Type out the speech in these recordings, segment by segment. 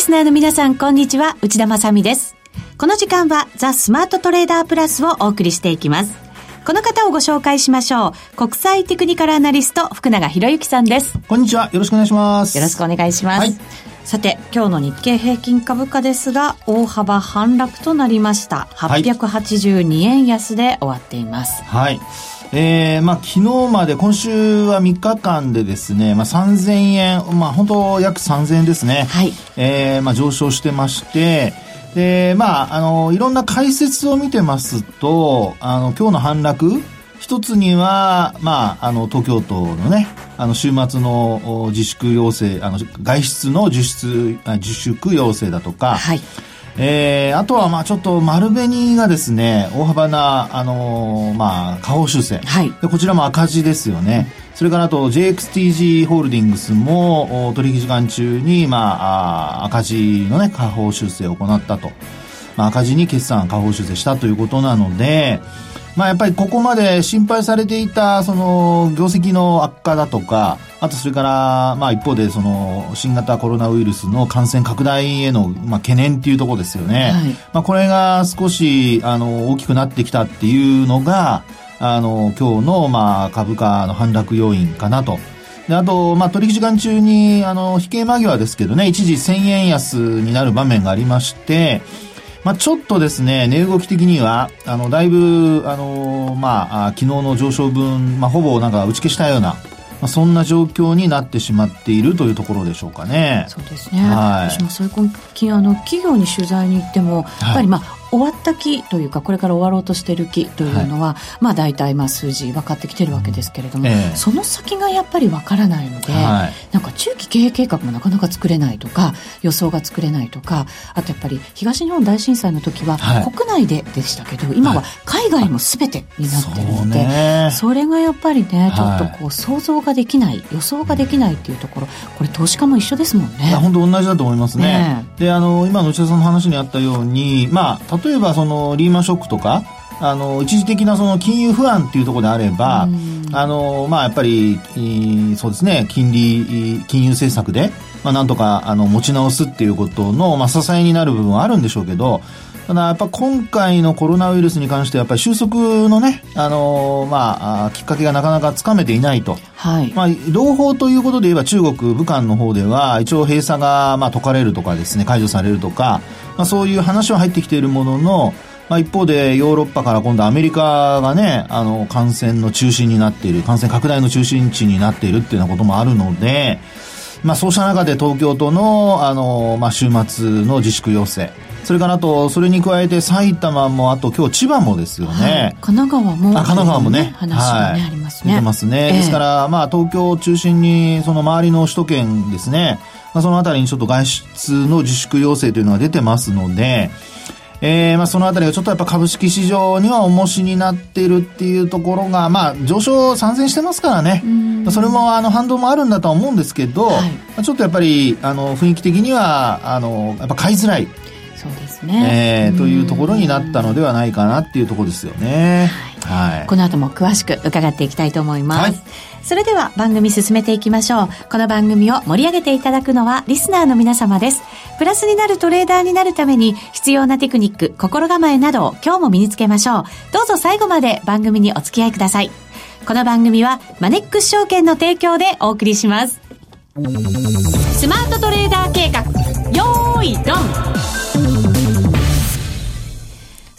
スナーの皆さん、こんにちは。内田まさです。この時間は、ザ・スマートトレーダープラスをお送りしていきます。この方をご紹介しましょう。国際テクニカルアナリスト、福永博之さんです。こんにちは。よろしくお願いします。よろしくお願いします。はい、さて、今日の日経平均株価ですが、大幅反落となりました。882円安で終わっています。はい、はいえー、まあ、昨日まで、今週は3日間でですね、まあ、3000円、まあ、本当約3000円ですね。はい。えー、まあ、上昇してまして、で、まあ、あの、いろんな解説を見てますと、あの、今日の反落、一つには、まあ、あの、東京都のね、あの、週末の自粛要請、あの、外出の自粛、自粛要請だとか、はい。えー、あとはまあちょっと丸紅がですね大幅な、あのー、まあ、下方修正、はい、でこちらも赤字ですよね、それからあと JXTG ホールディングスも取引時間中に、まあ、あ赤字のね下方修正を行ったと、まあ、赤字に決算下方修正したということなので、まあ、やっぱりここまで心配されていた、その、業績の悪化だとか、あとそれから、まあ一方で、その、新型コロナウイルスの感染拡大への、まあ懸念っていうところですよね。はい、まあこれが少し、あの、大きくなってきたっていうのが、あの、今日の、まあ株価の反落要因かなと。で、あと、まあ、取引時間中に、あの、引け間際ですけどね、一時1000円安になる場面がありまして、まあ、ちょっとですね、値動き的には、あの、だいぶ、あの、まあ、昨日の上昇分、まあ、ほぼなんか打ち消したような、まあ、そんな状況になってしまっているというところでしょうかね。そうですね。はい、私も最近あの企業に取材に行っても、やっぱりまあ終わった期というかこれから終わろうとしている期というのは、はい、まあ大体まあ数字分かってきてるわけですけれども、えー、その先がやっぱり分からないので、はい、なんか中期経営計画もなかなか作れないとか予想が作れないとかあとやっぱり東日本大震災の時は国内ででしたけど、今は海外も全てになってるので、はい、それがやっぱりねちょっとこう想像ができない予想ができないっていうところこれ投資家も一緒ですもんね。本当同じだと思いますね。ねであの今の内田さんの話にあったようにまあ例えばそのリーマンショックとかあの一時的なその金融不安っていうところであれば、あのまあ、やっぱり、そうですね金利金融政策で、まあ、なんとかあの持ち直すっていうことの、まあ、支えになる部分はあるんでしょうけどただやっぱ今回のコロナウイルスに関してやっぱり収束のね、あのまあ、きっかけがなかなかつかめていないと。はい。まあ、朗報ということで言えば中国、武漢の方では一応閉鎖が、まあ、解かれるとかですね、解除されるとか、まあ、そういう話は入ってきているものの、まあ、一方でヨーロッパから今度アメリカがね、あの、感染の中心になっている、感染拡大の中心地になっているっていうようなこともあるので、まあ、そうした中で東京都の、あの、まあ、週末の自粛要請。それからあと、それに加えて埼玉も、あと今日千葉もですよね。はい、神奈川も、あ、神奈川もね。話がね、はい、ありますね。出てますね。えー、ですから、まあ、東京を中心に、その周りの首都圏ですね。まあ、そのあたりにちょっと外出の自粛要請というのが出てますので、えー、まあそのあたりがちょっとやっぱ株式市場には重しになっているっていうところが、まあ上昇参戦してますからね。それもあの反動もあるんだとは思うんですけど、はい、ちょっとやっぱりあの雰囲気的には、あの、やっぱ買いづらい。そうですね。えー、というところになったのではないかなっていうところですよね。はい。はい、この後も詳しく伺っていきたいと思います。はいそれでは番組進めていきましょう。この番組を盛り上げていただくのはリスナーの皆様です。プラスになるトレーダーになるために必要なテクニック、心構えなどを今日も身につけましょう。どうぞ最後まで番組にお付き合いください。この番組はマネックス証券の提供でお送りします。スマートトレーダー計画、よーいドン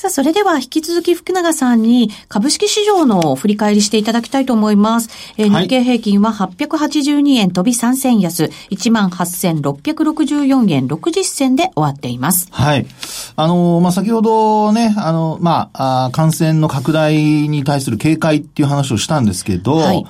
さあ、それでは引き続き福永さんに株式市場の振り返りしていただきたいと思います。えー、日経平均は882円飛び3銭安、18,664円60銭で終わっています。はい。あのー、まあ、先ほどね、あの、まあ、あ感染の拡大に対する警戒っていう話をしたんですけど、はい、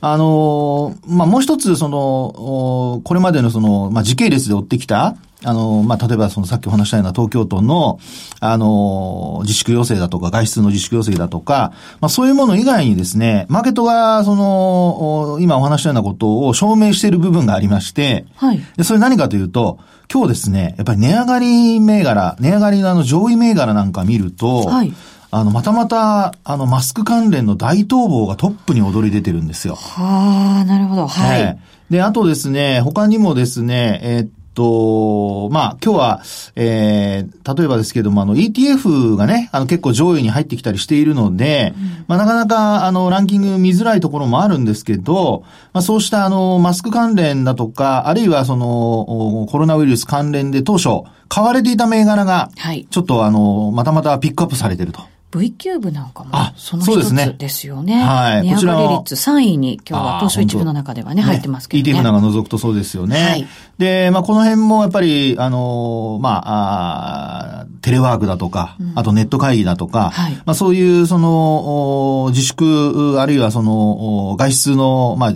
あのー、まあ、もう一つ、その、これまでのその、まあ、時系列で追ってきた、あの、まあ、例えばそのさっきお話したような東京都の、あの、自粛要請だとか、外出の自粛要請だとか、まあ、そういうもの以外にですね、マーケットが、その、今お話したようなことを証明している部分がありまして、はい。で、それ何かというと、今日ですね、やっぱり値上がり銘柄、値上がりのあの上位銘柄なんか見ると、はい。あの、またまた、あの、マスク関連の大逃亡がトップに躍り出てるんですよ。はあ、なるほど。はい。で、あとですね、他にもですね、えー、と、まあ、今日は、えー、例えばですけども、あの、ETF がね、あの、結構上位に入ってきたりしているので、うん、まあ、なかなか、あの、ランキング見づらいところもあるんですけど、まあ、そうした、あの、マスク関連だとか、あるいは、その、コロナウイルス関連で当初、買われていた銘柄が、はい、ちょっと、あの、またまたピックアップされてると。V キューブなんかも、その一つですよね。はい。値上がり率3位に今日は東証一部の中ではね、入ってますけどね。ETF なんか除くとそうですよね。はい。で、まあ、この辺もやっぱり、あの、まあ、あテレワークだとか、うん、あとネット会議だとか、はい、まあ、そういう、その、自粛、あるいはその、外出の、まあ、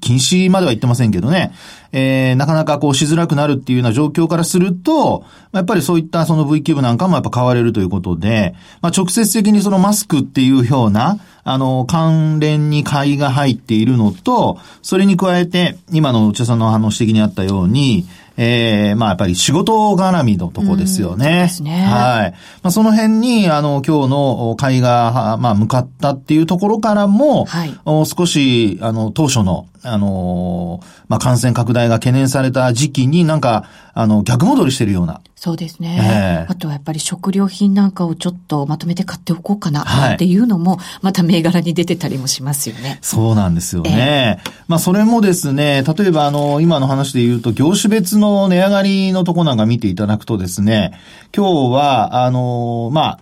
禁止までは言ってませんけどね、えー、なかなかこうしづらくなるっていうような状況からすると、やっぱりそういったその V キューブなんかもやっぱ買われるということで、まあ直接的にそのマスクっていうような、あの、関連に買いが入っているのと、それに加えて、今の内田さんのあの指摘にあったように、ええー、まあやっぱり仕事絡みのとこですよね。そうですね。はい。まあその辺に、あの、今日の会が、まあ向かったっていうところからも、はい、少し、あの、当初の、あの、まあ感染拡大が懸念された時期になんか、あの、逆戻りしてるような。そうですね。えー、あとはやっぱり食料品なんかをちょっとまとめて買っておこうかな、っていうのも、また銘柄に出てたりもしますよね。そうなんですよね。えー、まあそれもですね、例えばあの、今の話で言うと、業種別の値上がりのとこなんか見ていただくとですね、今日は、あの、まあ、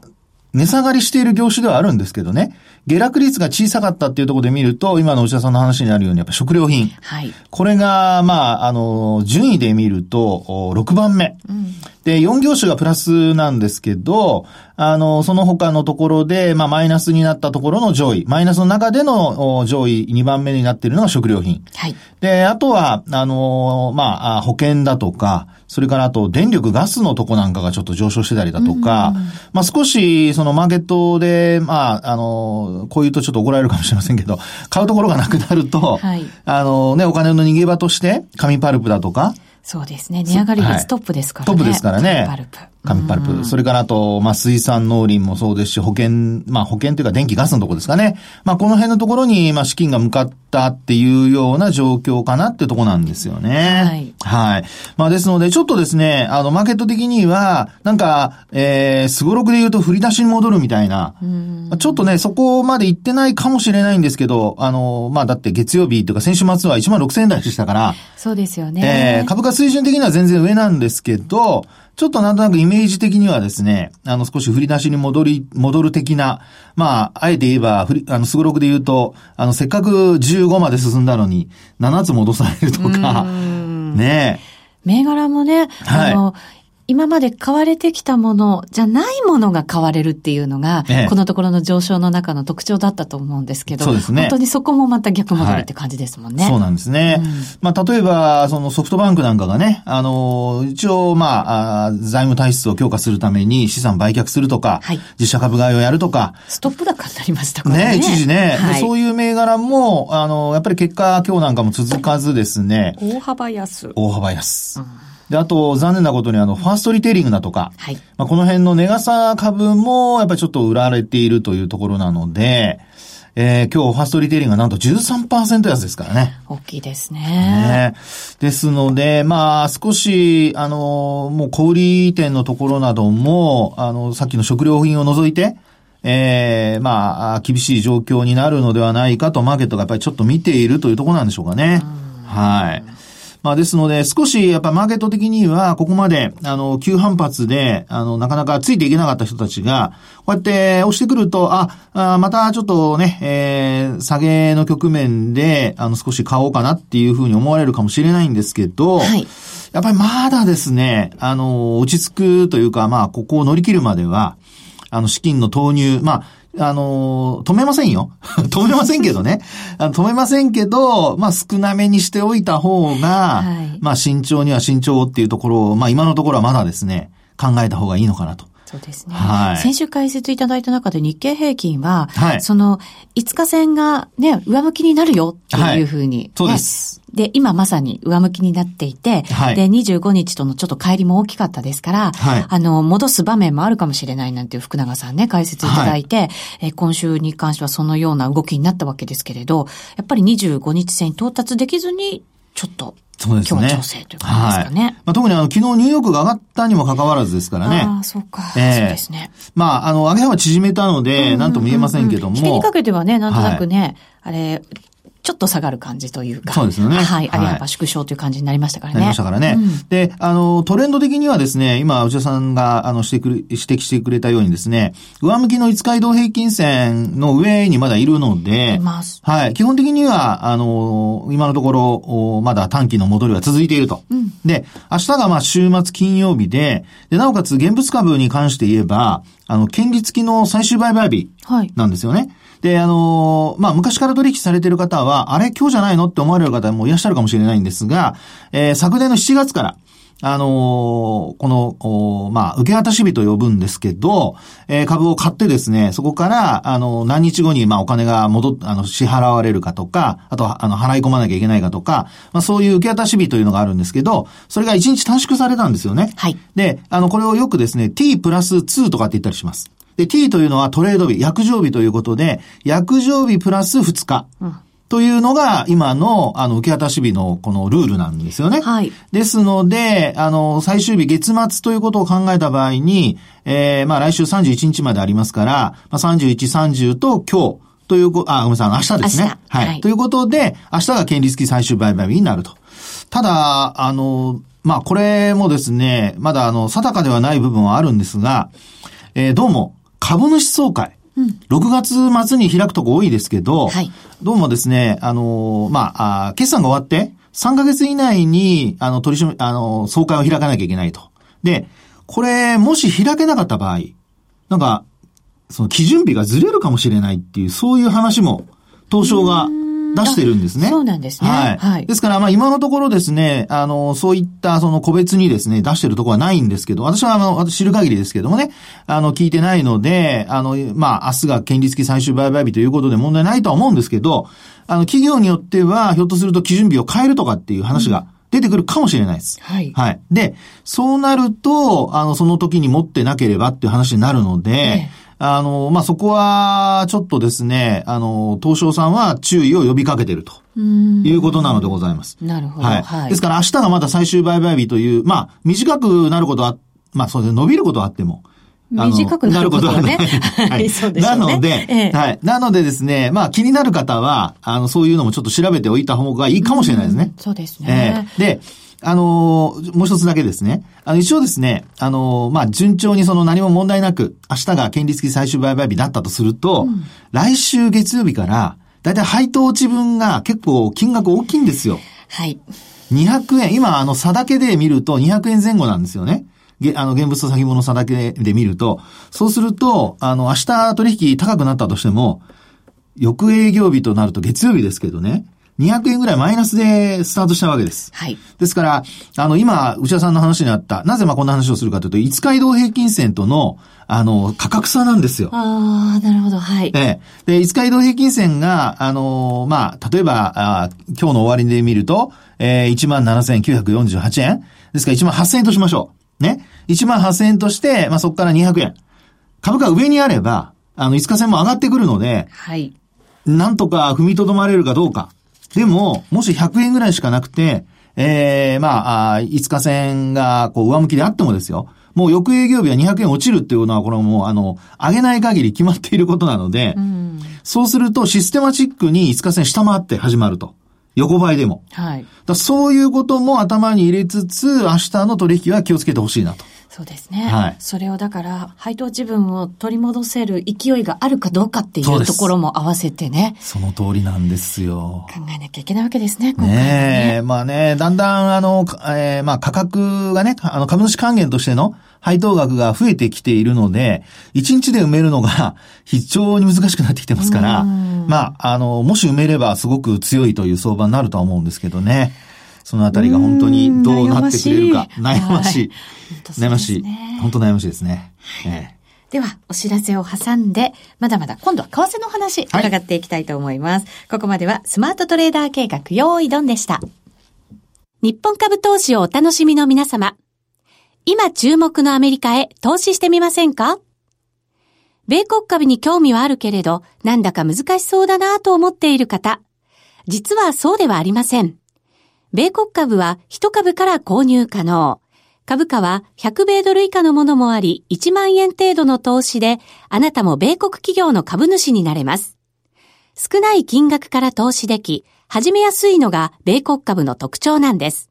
値下がりしている業種ではあるんですけどね、下落率が小さかったっていうところで見ると、今の内田さんの話にあるように、やっぱ食料品。はい。これが、まあ、あの、順位で見ると、6番目。うん、で、4業種がプラスなんですけど、あの、その他のところで、まあ、マイナスになったところの上位、マイナスの中での上位2番目になっているのが食料品。はい。で、あとは、あの、まあ、保険だとか、それからあと電力ガスのとこなんかがちょっと上昇してたりだとか、まあ少しそのマーケットで、まあ、あの、こう言うとちょっと怒られるかもしれませんけど、買うところがなくなると、はい、あのね、お金の逃げ場として、紙パルプだとか、そうですね。値上がり率トップですからね。トップですからね。パルプ。紙パルプ。それからあと、まあ、水産農林もそうですし、保険、まあ、保険というか電気ガスのとこですかね。まあ、この辺のところに、まあ、資金が向かったっていうような状況かなっていうところなんですよね。はい。はい。まあ、ですので、ちょっとですね、あの、マーケット的には、なんか、えー、すごろくで言うと振り出しに戻るみたいな、ちょっとね、そこまで行ってないかもしれないんですけど、あの、まあ、だって月曜日というか先週末は1万6千円台でしたから、そうですよね。えー、株価水準的には全然上なんですけど、ちょっとなんとなくイメージ的にはですね、あの少し振り出しに戻り、戻る的な、まあ、あえて言えば、あの、すごろくで言うと、あの、せっかく15まで進んだのに、7つ戻されるとか、ねえ。銘柄もね、はい、あの、今まで買われてきたものじゃないものが買われるっていうのが、ええ、このところの上昇の中の特徴だったと思うんですけど、そうですね。本当にそこもまた逆戻りって感じですもんね。はい、そうなんですね。うん、まあ、例えば、そのソフトバンクなんかがね、あの、一応、まあ、財務体質を強化するために資産売却するとか、はい、自社株買いをやるとか。ストップ高になりましたからね。ね、一時ね、はい、そういう銘柄も、あの、やっぱり結果今日なんかも続かずですね。大幅安。大幅安。うんで、あと、残念なことにあの、ファーストリテイリングだとか、はい。まあ、この辺のネガサ株も、やっぱりちょっと売られているというところなので、えー、今日ファーストリテイリングがなんと13%安ですからね。大きいですね。ねですので、まあ、少し、あの、もう小売店のところなども、あの、さっきの食料品を除いて、ええー、まあ、厳しい状況になるのではないかと、マーケットがやっぱりちょっと見ているというところなんでしょうかね。はい。まあですので、少しやっぱマーケット的には、ここまで、あの、急反発で、あの、なかなかついていけなかった人たちが、こうやって押してくると、あ、あまたちょっとね、えー、下げの局面で、あの、少し買おうかなっていうふうに思われるかもしれないんですけど、はい。やっぱりまだですね、あの、落ち着くというか、まあ、ここを乗り切るまでは、あの、資金の投入、まあ、あの、止めませんよ。止めませんけどね。止めませんけど、まあ少なめにしておいた方が、はい、まあ慎重には慎重っていうところを、まあ今のところはまだですね、考えた方がいいのかなと。そうですね。はい。先週解説いただいた中で日経平均は、はい、その、5日線がね、上向きになるよっていうふうに、はい、そうです。で、今まさに上向きになっていて、はい、で、25日とのちょっと帰りも大きかったですから、はい、あの、戻す場面もあるかもしれないなんていう福永さんね、解説いただいて、はい、え今週に関してはそのような動きになったわけですけれど、やっぱり25日線到達できずに、ちょっとそうですね。強調性という感じですかね。はい、まあ、特にあの、昨日ニューヨークが上がったにもかかわらずですからね。ああ、そうか。えー、そうですね。まあ、あの、上げ幅縮めたので、なんとも言えませんけども。引けにかけてはね、なんとなくね、はい、あれ、ちょっと下がる感じというか。そうですよね。はい。上げ幅縮小という感じになりましたからね。なりましたからね。うん、で、あの、トレンド的にはですね、今、内田さんが、あの、してくる、指摘してくれたようにですね、上向きの5日移動平均線の上にまだいるので、はい。基本的には、あの、今のところ、まだ短期の戻りは続いていると。うん、で、明日がまあ週末金曜日で、で、なおかつ現物株に関して言えば、あの、権利付きの最終売買日なんですよね。はいで、あのー、まあ、昔から取引されている方は、あれ今日じゃないのって思われる方もいらっしゃるかもしれないんですが、えー、昨年の7月から、あのー、この、まあ、受け渡し日と呼ぶんですけど、えー、株を買ってですね、そこから、あの、何日後に、まあ、お金が戻っ、あの、支払われるかとか、あと、あの、払い込まなきゃいけないかとか、まあ、そういう受け渡し日というのがあるんですけど、それが1日短縮されたんですよね。はい。で、あの、これをよくですね、t プラス2とかって言ったりします。で、t というのはトレード日、約定日ということで、約定日プラス2日。というのが、今の、あの、受け渡し日のこのルールなんですよね。はい。ですので、あの、最終日、月末ということを考えた場合に、えー、まあ来週31日までありますから、まあ、31、30と今日、というこ、あ、ごめんなさい、明日ですね。はい、はい。ということで、明日が権利付き最終売買日になると。ただ、あの、まあ、これもですね、まだあの、定かではない部分はあるんですが、えー、どうも、株主総会。うん、6月末に開くとこ多いですけど、はい、どうもですね、あの、まあ、あ決算が終わって、3ヶ月以内に、あの、取り締め、あの、総会を開かなきゃいけないと。で、これ、もし開けなかった場合、なんか、その基準日がずれるかもしれないっていう、そういう話も、東証が出してるんですね。そうなんですね。はい。はい、ですから、まあ今のところですね、あの、そういったその個別にですね、出してるところはないんですけど、私はあの、私知る限りですけどもね、あの、聞いてないので、あの、まあ明日が権利付き最終売買日ということで問題ないとは思うんですけど、あの、企業によっては、ひょっとすると基準日を変えるとかっていう話が、出てくるかもしれないです。はい。はい。で、そうなると、あの、その時に持ってなければっていう話になるので、ええあの、まあ、そこは、ちょっとですね、あの、東証さんは注意を呼びかけてると。いうことなのでございます。なるほど。はい。はい、ですから明日がまだ最終売買日という、まあ、短くなることは、まあ、そうです伸びることはあっても。短くなることはね。はい。そうですね。なので、ええ、はい。なのでですね、まあ気になる方は、あの、そういうのもちょっと調べておいた方がいいかもしれないですね。うそうですね。えー、で、あのー、もう一つだけですね。あの、一応ですね、あのー、まあ、順調にその何も問題なく、明日が権利付き最終売買日だったとすると、うん、来週月曜日から、だいたい配当値分が結構金額大きいんですよ。はい。200円、今、あの、差だけで見ると200円前後なんですよね。あの、現物と先物差だけで見ると、そうすると、あの、明日取引高くなったとしても、翌営業日となると月曜日ですけどね、200円ぐらいマイナスでスタートしたわけです。はい。ですから、あの、今、内田さんの話にあった、なぜまあこんな話をするかというと、5日移動平均線との、あの、価格差なんですよ。ああ、なるほど、はい。ええ。で、5日移動平均線が、あの、まあ、例えば、あ今日の終わりで見ると、えー、17,948円。ですから1万8000円としましょう。ね。1万8000円として、まあ、そこから200円。株価上にあれば、あの、5日線も上がってくるので、はい。なんとか踏みとどまれるかどうか。でも、もし100円ぐらいしかなくて、ええー、まあ、5日線が、こう、上向きであってもですよ。もう翌営業日は200円落ちるっていうのは、これはもう、あの、上げない限り決まっていることなので、うん、そうするとシステマチックに5日線下回って始まると。横ばいでも。はい。だそういうことも頭に入れつつ、明日の取引は気をつけてほしいなと。そうですね。はい。それをだから、配当自分を取り戻せる勢いがあるかどうかっていうところも合わせてね。その通りなんですよ。考えなきゃいけないわけですね、今回ね。ねまあね、だんだん、あの、えー、まあ価格がね、あの株主還元としての配当額が増えてきているので、1日で埋めるのが 非常に難しくなってきてますから、まあ、あの、もし埋めればすごく強いという相場になるとは思うんですけどね。そのあたりが本当にどうなってくれるか。悩ましい。悩ましい。本当悩ましいですね。えー、では、お知らせを挟んで、まだまだ今度は為替の話、伺っていきたいと思います。はい、ここまではスマートトレーダー計画、用意ドンでした。日本株投資をお楽しみの皆様。今注目のアメリカへ投資してみませんか？米国株に興味はあるけれど、なんだか難しそうだなと思っている方。実はそうではありません。米国株は1株から購入可能。株価は100米ドル以下のものもあり、1万円程度の投資で、あなたも米国企業の株主になれます。少ない金額から投資でき、始めやすいのが米国株の特徴なんです。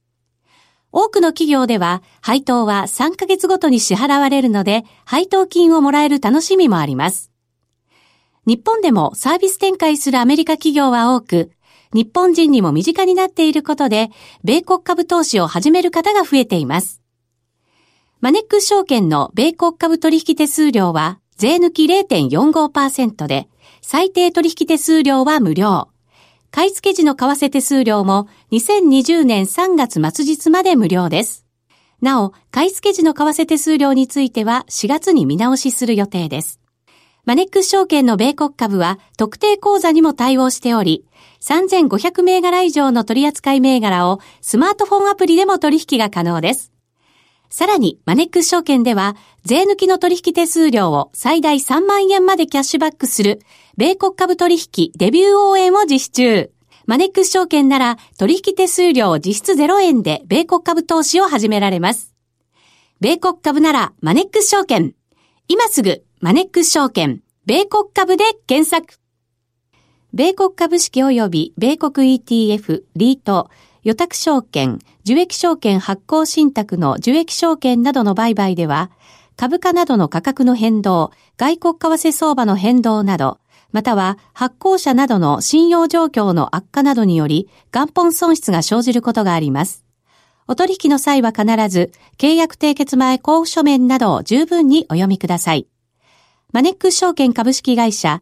多くの企業では、配当は3ヶ月ごとに支払われるので、配当金をもらえる楽しみもあります。日本でもサービス展開するアメリカ企業は多く、日本人にも身近になっていることで、米国株投資を始める方が増えています。マネックス証券の米国株取引手数料は税抜き0.45%で、最低取引手数料は無料。買い付け時の為替手数料も2020年3月末日まで無料です。なお、買い付け時の為替手数料については4月に見直しする予定です。マネックス証券の米国株は特定口座にも対応しており、3500銘柄以上の取扱銘柄をスマートフォンアプリでも取引が可能です。さらに、マネックス証券では、税抜きの取引手数料を最大3万円までキャッシュバックする、米国株取引デビュー応援を実施中。マネックス証券なら、取引手数料実質0円で米国株投資を始められます。米国株なら、マネックス証券。今すぐ、マネックス証券、米国株で検索。米国株式及び米国 ETF、リート、予託証券、受益証券発行信託の受益証券などの売買では、株価などの価格の変動、外国為替相場の変動など、または発行者などの信用状況の悪化などにより元本損失が生じることがあります。お取引の際は必ず契約締結前交付書面などを十分にお読みください。マネックス証券株式会社、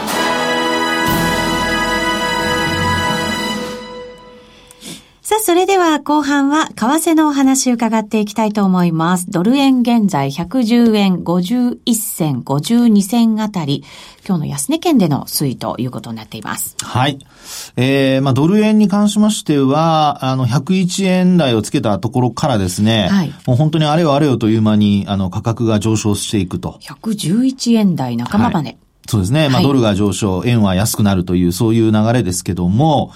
さあ、それでは後半は為替のお話伺っていきたいと思います。ドル円現在110円51銭52銭あたり、今日の安値圏での推移ということになっています。はい。えー、まあ、ドル円に関しましては、あの、101円台をつけたところからですね、はい、もう本当にあれよあれよという間に、あの、価格が上昇していくと。111円台仲間まで。はいそうですね。まあ、ドルが上昇、円は安くなるという、そういう流れですけども、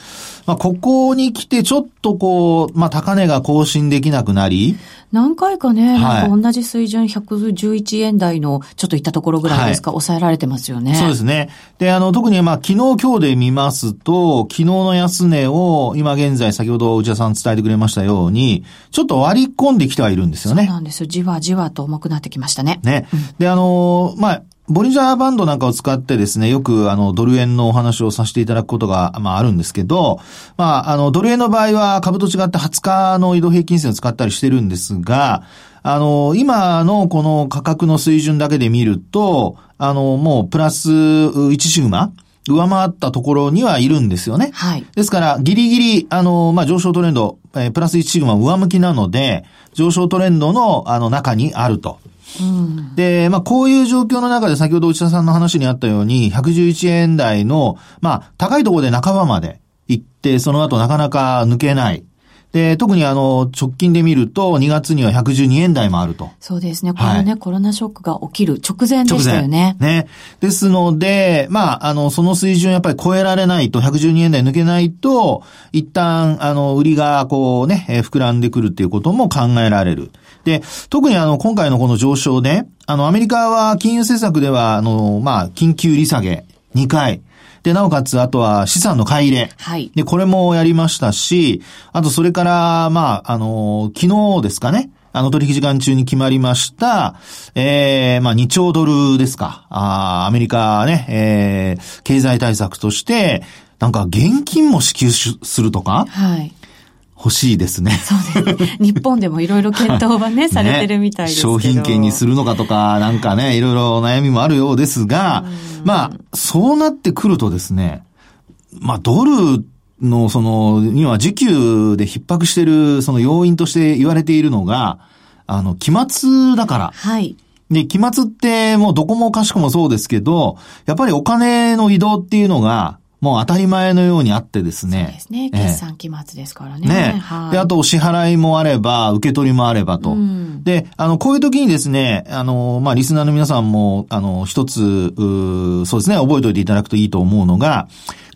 まあ、ここに来てちょっとこう、まあ、高値が更新できなくなり、何回かね、はい、なんか同じ水準111円台のちょっといったところぐらいですか、はい、抑えられてますよね。そうですね。で、あの、特にまあ、昨日今日で見ますと、昨日の安値を、今現在先ほど内田さん伝えてくれましたように、ちょっと割り込んできてはいるんですよね。そうなんですよ。じわじわと重くなってきましたね。ね。うん、で、あの、まあ、ボリジャーバンドなんかを使ってですね、よくあの、ドル円のお話をさせていただくことが、まああるんですけど、まあ、あの、ドル円の場合は株と違って20日の移動平均線を使ったりしてるんですが、あの、今のこの価格の水準だけで見ると、あの、もうプラス1シグマ上回ったところにはいるんですよね。はい。ですから、ギリギリ、あの、まあ、上昇トレンド、えー、プラス1シグマ上向きなので、上昇トレンドの、あの、中にあると。で、まあ、こういう状況の中で先ほど内田さんの話にあったように、111円台の、まあ、高いところで半ばまで行って、その後なかなか抜けない。で、特にあの、直近で見ると、2月には112円台もあると。そうですね。これね、はい、コロナショックが起きる直前でしたよね。ね。ですので、まあ、あの、その水準やっぱり超えられないと、112円台抜けないと、一旦、あの、売りがこうね、えー、膨らんでくるっていうことも考えられる。で、特にあの、今回のこの上昇で、あの、アメリカは金融政策では、あの、まあ、緊急利下げ2回。で、なおかつ、あとは資産の買い入れ。はい。で、これもやりましたし、あとそれから、まあ、あの、昨日ですかね。あの取引時間中に決まりました、ええー、まあ2兆ドルですか。あアメリカね、ええー、経済対策として、なんか現金も支給するとか？はい。欲しいですね。そうです。日本でもいろいろ検討は ね、されてるみたいですけど。商品券にするのかとか、なんかね、いろいろ悩みもあるようですが、まあ、そうなってくるとですね、まあ、ドルの、その、今、需給で逼迫してる、その要因として言われているのが、あの、期末だから。はい。で、期末ってもうどこもかしこもそうですけど、やっぱりお金の移動っていうのが、もう当たり前のようにあってですね。そうですね。決算期末ですからね。ね。はい、で、あと、支払いもあれば、受け取りもあればと。うん、で、あの、こういう時にですね、あの、まあ、リスナーの皆さんも、あの、一つ、そうですね、覚えておいていただくといいと思うのが、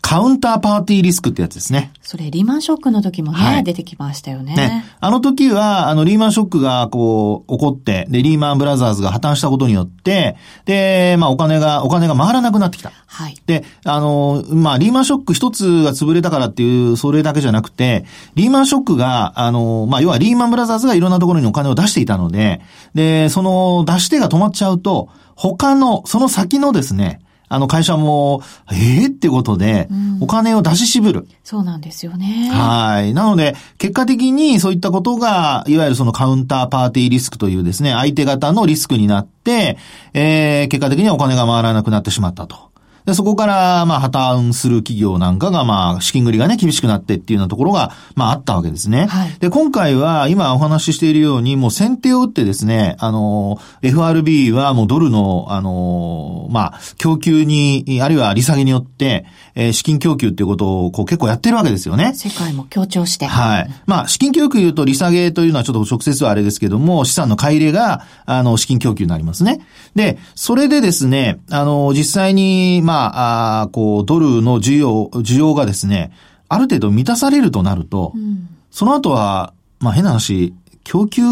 カウンターパーティーリスクってやつですね。それ、リーマンショックの時もね、はい、出てきましたよね。ね。あの時は、あの、リーマンショックが、こう、起こって、で、リーマンブラザーズが破綻したことによって、で、まあ、お金が、お金が回らなくなってきた。はい。で、あの、まあ、リーマンショック一つが潰れたからっていう、それだけじゃなくて、リーマンショックが、あの、まあ、要はリーマンブラザーズがいろんなところにお金を出していたので、で、その出し手が止まっちゃうと、他の、その先のですね、あの会社も、ええー、ってことで、お金を出し渋る。そうなんですよね。はい。なので、結果的にそういったことが、いわゆるそのカウンターパーティーリスクというですね、相手方のリスクになって、えー、結果的にはお金が回らなくなってしまったと。で、そこから、まあ、破綻する企業なんかが、まあ、資金繰りがね、厳しくなってっていうようなところが、まあ、あったわけですね。はい、で、今回は、今お話ししているように、もう先手を打ってですね、あの、FRB はもうドルの、あの、まあ、供給に、あるいは利下げによって、えー、資金供給っていうことを、こう、結構やってるわけですよね。世界も強調して。はい。まあ、資金供給と、利下げというのはちょっと直接はあれですけども、資産の買い入れが、あの、資金供給になりますね。で、それでですね、あの、実際に、まあ、あこう、ドルの需要、需要がですね、ある程度満たされるとなると、うん、その後は、まあ変な話、供給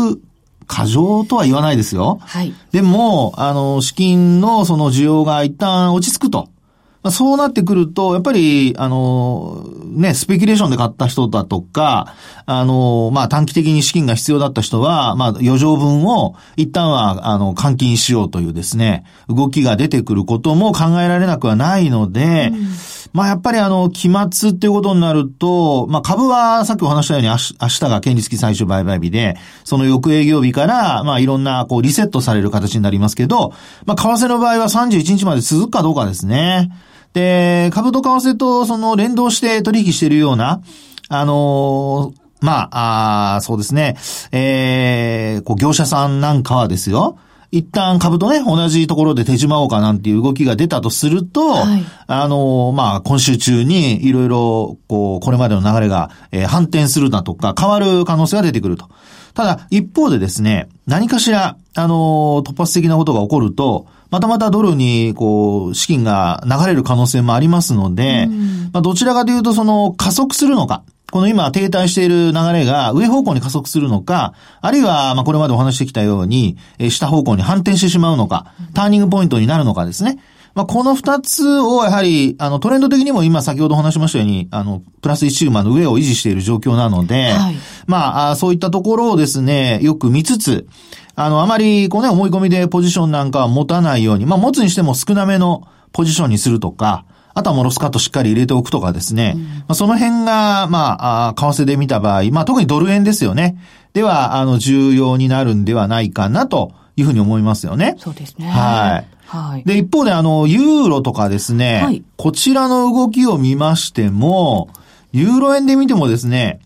過剰とは言わないですよ。はい。でも、あの、資金のその需要が一旦落ち着くと。まあ、そうなってくると、やっぱり、あの、ね、スペキュレーションで買った人だとか、あの、まあ、短期的に資金が必要だった人は、まあ、余剰分を一旦は、あの、換金しようというですね、動きが出てくることも考えられなくはないので、うんまあやっぱりあの、期末っていうことになると、まあ株はさっきお話したように明日が権利付き最終売買日で、その翌営業日から、まあいろんなこうリセットされる形になりますけど、まあ為替の場合は31日まで続くかどうかですね。で、株と為替とその連動して取引しているような、あのー、まあ、あそうですね、えー、こう業者さんなんかはですよ、一旦株とね、同じところで手締まおうかなんていう動きが出たとすると、はい、あの、まあ、今週中にいろいろ、こう、これまでの流れが、えー、反転するだとか、変わる可能性が出てくると。ただ、一方でですね、何かしら、あの、突発的なことが起こると、またまたドルに、こう、資金が流れる可能性もありますので、まあ、どちらかというと、その、加速するのか、この今停滞している流れが上方向に加速するのか、あるいは、まあ、これまでお話してきたように、え下方向に反転してしまうのか、ターニングポイントになるのかですね。まあ、この二つをやはり、あの、トレンド的にも今先ほどお話しましたように、あの、プラス1シグマの上を維持している状況なので、はい、まあ、そういったところをですね、よく見つつ、あの、あまり、こうね、思い込みでポジションなんかは持たないように、まあ、持つにしても少なめのポジションにするとか、あとはモロスカットしっかり入れておくとかですね。うん、まあ、その辺が、まあ、為替で見た場合、まあ、特にドル円ですよね。では、あの、重要になるんではないかなというふうに思いますよね。そうですね。はい。はい。で、一方で、あの、ユーロとかですね、はい、こちらの動きを見ましても、ユーロ円で見てもですね、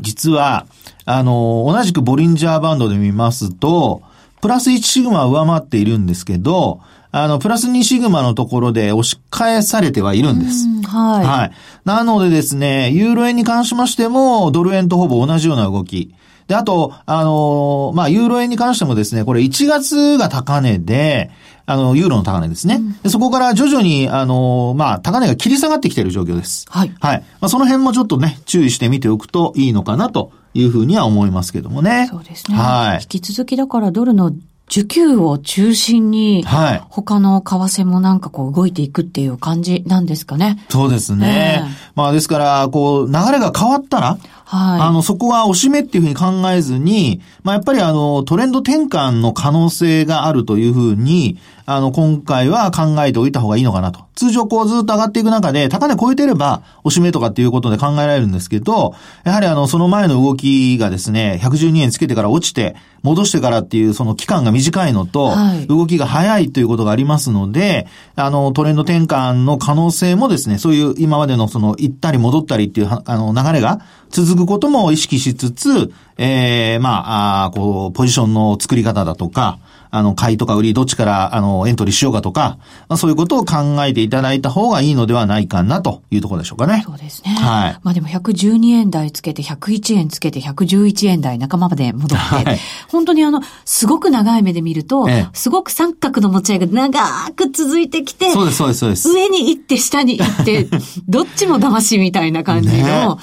実は、あの、同じくボリンジャーバンドで見ますと、プラス1シグマは上回っているんですけど、あの、プラス2シグマのところで押し返されてはいるんです。はい。はい。なのでですね、ユーロ円に関しましても、ドル円とほぼ同じような動き。で、あと、あのー、まあ、ユーロ円に関してもですね、これ1月が高値で、あの、ユーロの高値ですね。うん、でそこから徐々に、あの、まあ、高値が切り下がってきている状況です。はい。はい。まあ、その辺もちょっとね、注意してみておくといいのかなというふうには思いますけどもね。そうですね。はい。引き続きだからドルの需給を中心に、はい。他の為替もなんかこう動いていくっていう感じなんですかね。そうですね。えー、まあですから、こう、流れが変わったら、はい。あの、そこは押し目っていうふうに考えずに、まあやっぱりあの、トレンド転換の可能性があるというふうに、あの、今回は考えておいた方がいいのかなと。通常こうずっと上がっていく中で、高値超えてれば、押し目とかっていうことで考えられるんですけど、やはりあの、その前の動きがですね、112円つけてから落ちて、戻してからっていうその期間が短いのと、はい、動きが早いということがありますので、あの、トレンド転換の可能性もですね、そういう今までのその、行ったり戻ったりっていう、あの、流れが続くことも意識しつつ、ええー、まあ、あこう、ポジションの作り方だとか、あの、買いとか売り、どっちから、あの、エントリーしようかとか、まあ、そういうことを考えていただいた方がいいのではないかなというところでしょうかね。そうですね。はい。まあでも112円台つけて、101円つけて、111円台仲間まで戻って、はい、本当にあの、すごく長い目で見ると、ええ、すごく三角の持ち合いが長く続いてきて、そうです、そうです、そうです。上に行って下に行って、どっちも騙しみたいな感じの、ね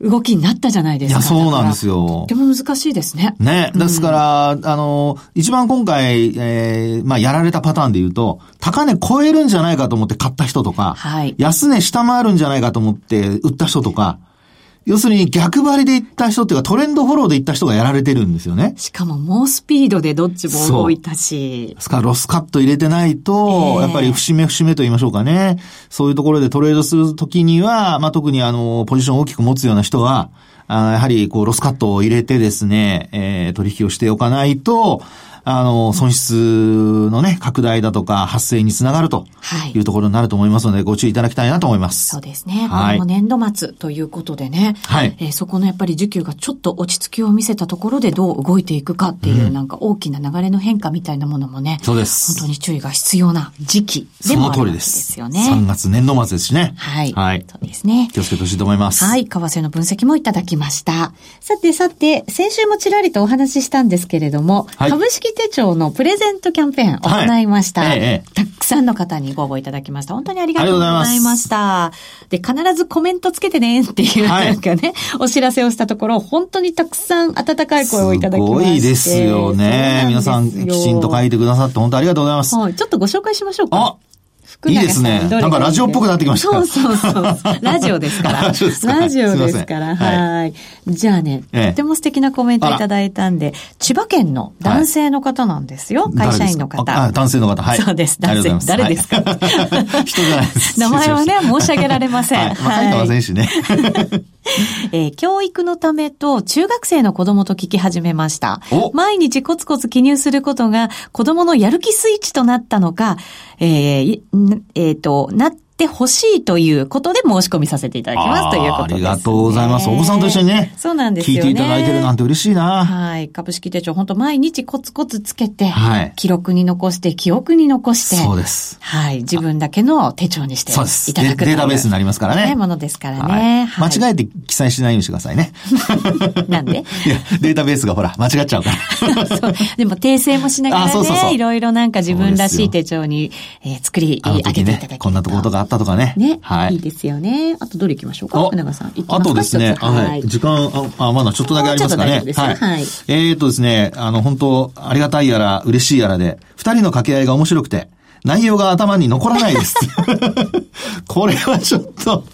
動きになったじゃないですか。いや、そうなんですよ。とても難しいですね。ね。ですから、うん、あの、一番今回、えー、まあ、やられたパターンで言うと、高値超えるんじゃないかと思って買った人とか、はい、安値下回るんじゃないかと思って売った人とか、要するに逆張りで行った人っていうかトレンドフォローで行った人がやられてるんですよね。しかも猛スピードでどっちも動いたし。ですからロスカット入れてないと、えー、やっぱり節目節目と言いましょうかね。そういうところでトレードするときには、まあ、特にあの、ポジションを大きく持つような人は、あやはりこうロスカットを入れてですね、えー、取引をしておかないと、あの、損失のね、拡大だとか発生につながるというところになると思いますので、ご注意いただきたいなと思います。そうですね。はい、この年度末ということでね、はい、えー、そこのやっぱり需給がちょっと落ち着きを見せたところでどう動いていくかっていう、うん、なんか大きな流れの変化みたいなものもね、そうです。本当に注意が必要な時期でもあるわけですよね。3月年度末ですしね。はい。はい。そうですね。気をつけてほしいと思います。はい。為替の分析もいただきました。さてさて、先週もちらりとお話ししたんですけれども、はい、株式手帳のプレゼントキャンペーンを行いました。はいええ、たくさんの方にご応募いただきました。本当にありがとうございました。で、必ずコメントつけてねっていう、なんかね、お知らせをしたところ、本当にたくさん温かい声をいただきまして。すごいですよね。皆さんきちんと書いてくださって本当ありがとうございます。はい。ちょっとご紹介しましょうか。あいいですね。なんかラジオっぽくなってきました。そうそうそう。ラジオですから。ラジオですから。はい。じゃあね、とても素敵なコメントいただいたんで、千葉県の男性の方なんですよ。会社員の方。あ、男性の方。はい。そうです。男性。誰ですか？人じゃないです。名前はね、申し上げられません。はい。選手ね。えー、教育のためと中学生の子供と聞き始めました。毎日コツコツ記入することが子供のやる気スイッチとなったのか、えー、えっ、ー、と、なってってほしいということで申し込みさせていただきますということです、ね、ありがとうございます。お子さんと一緒にね。そうなんですよ、ね。聞いていただいてるなんて嬉しいな。はい。株式手帳、本当毎日コツコツつけて、はい、記録に残して、記憶に残して、そうです。はい。自分だけの手帳にしていただくそうですデ。データベースになりますからね。ねものですからね、はい。間違えて記載しないようにしてくださいね。なんで？いや、データベースがほら、間違っちゃうから。そう。でも訂正もしながらね、そうそうそういろいろなんか自分らしい手帳に、えー、作り上げていただき、ね、こんなところとかあったとかね。ね。はい。いいですよね。あとどれ行きましょうか？船川さん。あとですね、はい。時間、あ、まだちょっとだけありますかね。はい。はい、えっとですね、あの、本当ありがたいやら、嬉しいやらで、二人の掛け合いが面白くて、内容が頭に残らないです。これはちょっと、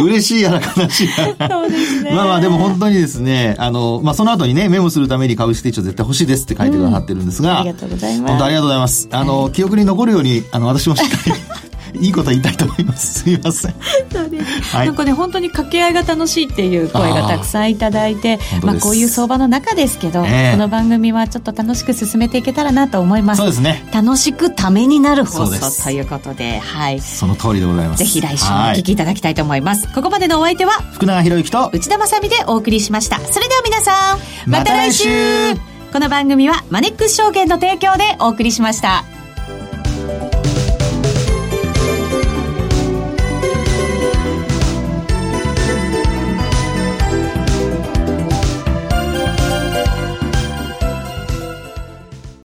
嬉しいやら悲しいやら。そうですね。まあまあでも本当にですね、あの、まあその後にね、メモするために株式手帳絶対欲しいですって書いてくださってるんですが、うん、ありがとうございます。本当ありがとうございます。あの、記憶に残るように、あの、私もしっかりいいこと言いたいと思います。すみません。そうです。はい、なんかね、本当に掛け合いが楽しいっていう声がたくさんいただいて、あまあこういう相場の中ですけど、えー、この番組はちょっと楽しく進めていけたらなと思います。そうですね。楽しくためになる放送ということで、はい。その通りでございます。ぜひ来週もお聞きいただきたいと思います。ここまでのお相手は、福永博之と内田まさでお送りしました。それでは皆さん、また来週この番組はマネックス証券の提供でお送りしました。